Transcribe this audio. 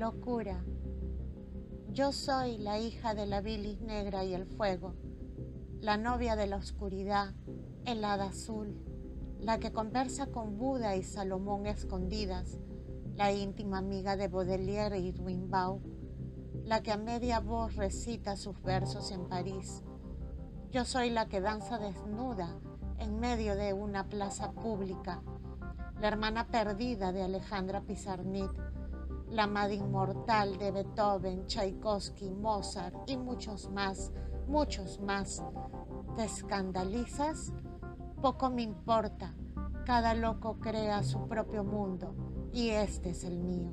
locura. Yo soy la hija de la bilis negra y el fuego, la novia de la oscuridad, el hada azul, la que conversa con Buda y Salomón escondidas, la íntima amiga de Baudelaire y Rimbaud, la que a media voz recita sus versos en París. Yo soy la que danza desnuda en medio de una plaza pública, la hermana perdida de Alejandra Pizarnik, la madre inmortal de Beethoven, Tchaikovsky, Mozart y muchos más, muchos más. ¿Te escandalizas? Poco me importa. Cada loco crea su propio mundo y este es el mío.